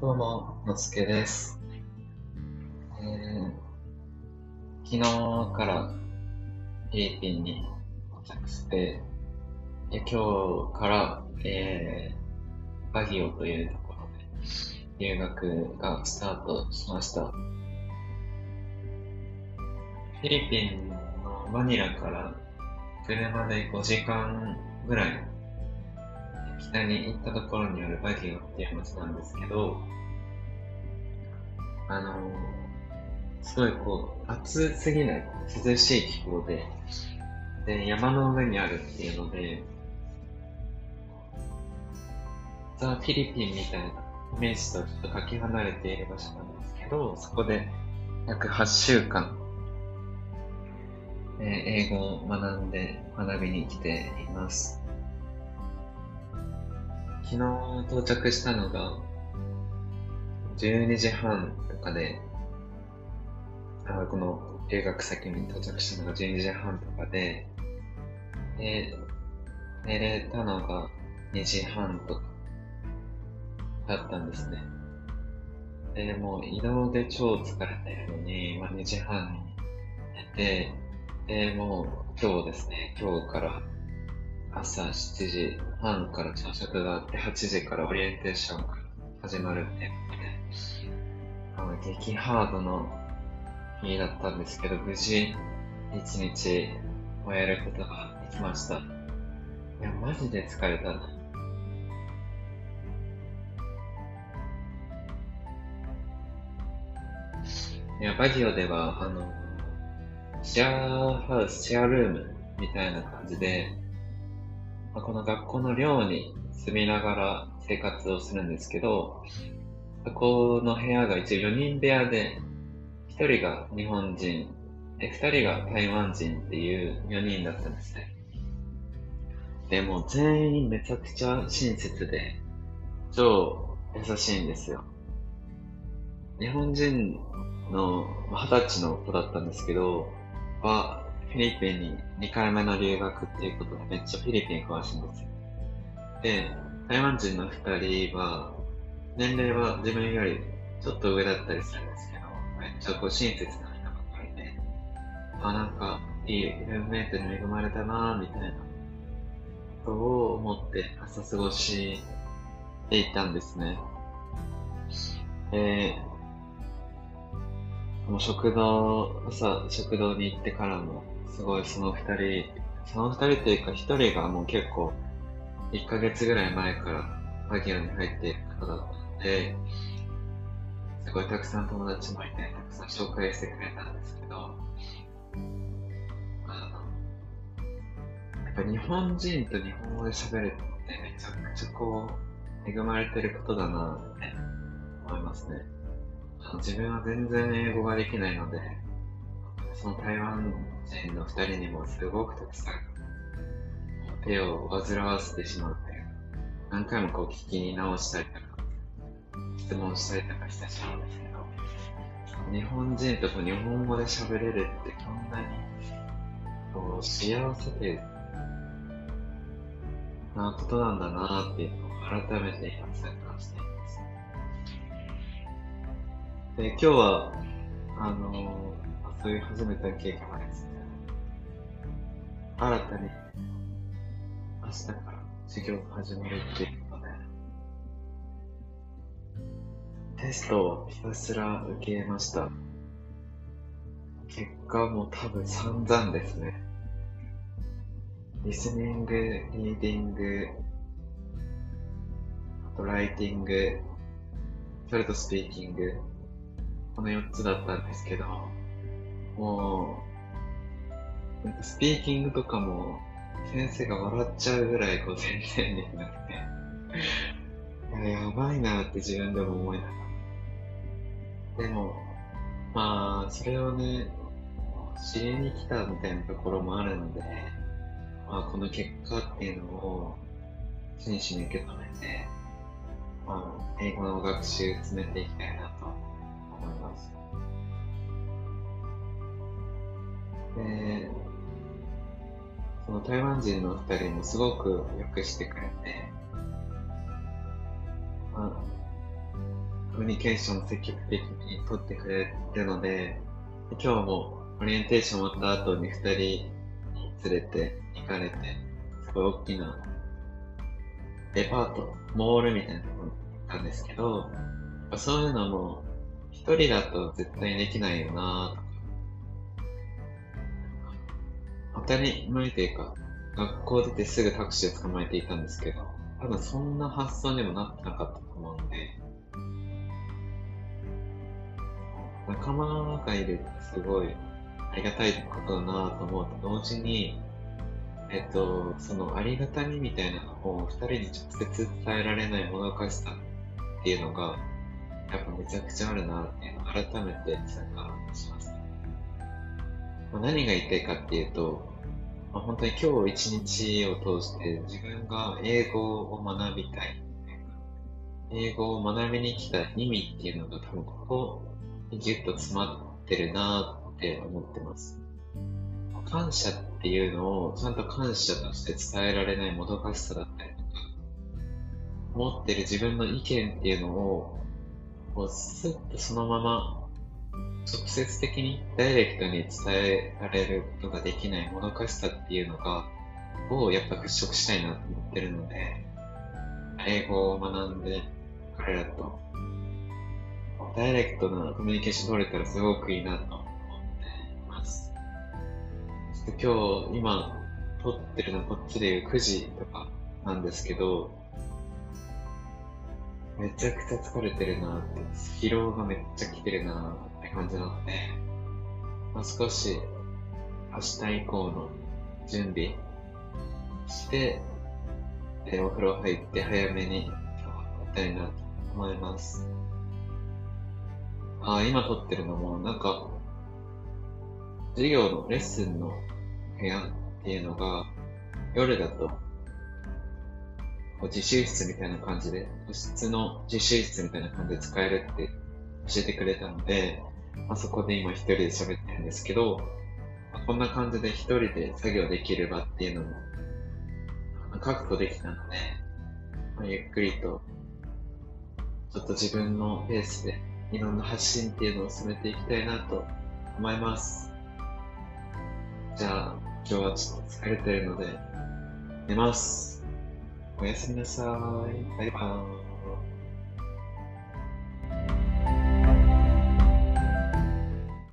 どうも、のすけです。えー、昨日からフィリピンに到着して、で今日から、えー、バギオというところで留学がスタートしました。フィリピンのマニラから車で5時間ぐらい北に行ったところにあるバギオっていう街なんですけど、あのすごいこう、暑すぎない涼しい気候で、で、山の上にあるっていうので、ザ・フィリピンみたいなイメージとちょっとかけ離れている場所なんですけど、そこで約8週間、えー英語を学んで学びに来ています。昨日到着したのが12時半とかで、あこの留学先に到着したのが12時半とかで、で、寝れたのが2時半とかだったんですね。で、もう移動で超疲れてるのに、まあ、2時半に寝て、で、もう今日ですね、今日から朝7時半から朝食があって、8時からオリエンテーションが始まるって、あの激ハードの日だったんですけど、無事一日終えることができました。いや、マジで疲れたな。いや、バギオでは、あの、シェアハウス、シェアルームみたいな感じで、この学校の寮に住みながら生活をするんですけど、そこの部屋が一応4人部屋で、1人が日本人、2人が台湾人っていう4人だったんですね。で、も全員めちゃくちゃ親切で、超優しいんですよ。日本人のまあ二十歳の子だったんですけど、は、フィリピンに2回目の留学っていうことでめっちゃフィリピン詳しいんですよ。で、台湾人の2人は、年齢は自分よりちょっと上だったりするんですけど、めっちゃこう親切な人ばっかりで、あ、なんか、いいルームメイトに恵まれたなぁ、みたいなことを思って朝過ごしていたんですね。で、もう食堂、朝食堂に行ってからも、すごいその二人、その二人っていうか一人がもう結構、1ヶ月ぐらい前からバギオに入っている方だったので、すごいたくさん友達もいて、たくさん紹介してくれたんですけど、あの、やっぱ日本人と日本語で喋るってめちゃくちゃこう、恵まれてることだなって思いますね。自分は全然英語ができないので、その台湾人の二人にもすごくたくさん手を煩わせてしまうというか、何回もこう聞き直したりとか、質問したりとかしてしまうんですけど、日本人と日本語で喋れるってこんなにこう幸せでなことなんだなっていうのを改めて今痛感しています。で、今日は、あのーそういう初めての経験がです、新たに明日から授業が始まるっていうことで、テストをひたすら受けました。結果も多分散々ですね。リスニング、リーディング、あとライティング、それとスピーキング、この4つだったんですけど、もう、なんかスピーキングとかも、先生が笑っちゃうぐらいこう全然できなくて、いや、やばいなって自分でも思いながら。でも、まあ、それをね、知りに来たみたいなところもあるので、まあ、この結果っていうのを真摯に受け止めて、まあ、英語の学習を進めていきたいなと。その台湾人の二人もすごくよくしてくれて、まあ、コミュニケーション積極的に取ってくれるので、今日もオリエンテーション終わった後に二人連れて行かれて、すごい大きなデパート、モールみたいなところに行ったんですけど、そういうのも一人だと絶対できないよな当たり前というか、学校出てすぐタクシーを捕まえていたんですけど、多分そんな発想にもなってなかったと思うんで、仲間がいるってすごいありがたいことだなと思うと同時に、えっと、そのありがたみみたいなのを二人に直接伝えられないもどかしさっていうのが、やっぱめちゃくちゃあるなっていうのを改めて参加します。まあ、何が言いたいかっていうと、まあ、本当に今日一日を通して自分が英語を学びたい。英語を学びに来た意味っていうのが多分ここにギュッと詰まってるなって思ってます。感謝っていうのをちゃんと感謝として伝えられないもどかしさだったりとか、持ってる自分の意見っていうのを、こうスッとそのまま直接的にダイレクトに伝えられることができないもどかしさっていうのが、をやっぱ払拭したいなと思ってるので、英語を学んで彼らとダイレクトなコミュニケーション取れたらすごくいいなと思っています。ちょっと今日、今撮ってるのこっちでいう9時とかなんですけど、めちゃくちゃ疲れてるなって、疲労がめっちゃ来てるなって感じなので、まあ、少し明日以降の準備して、えお風呂入って早めに今日は寝たいなと思います。ああ、今撮ってるのもなんか、授業のレッスンの部屋っていうのが夜だと自習室みたいな感じで、個室の自習室みたいな感じで使えるって教えてくれたので、あ、そこで今一人で喋ってるんですけど、こんな感じで一人で作業できる場っていうのも確保できたので、ま、ゆっくりと、ちょっと自分のペースでいろんな発信っていうのを進めていきたいなと思います。じゃあ、今日はちょっと疲れてるので、寝ます。おやすみなさい。バイバーイ。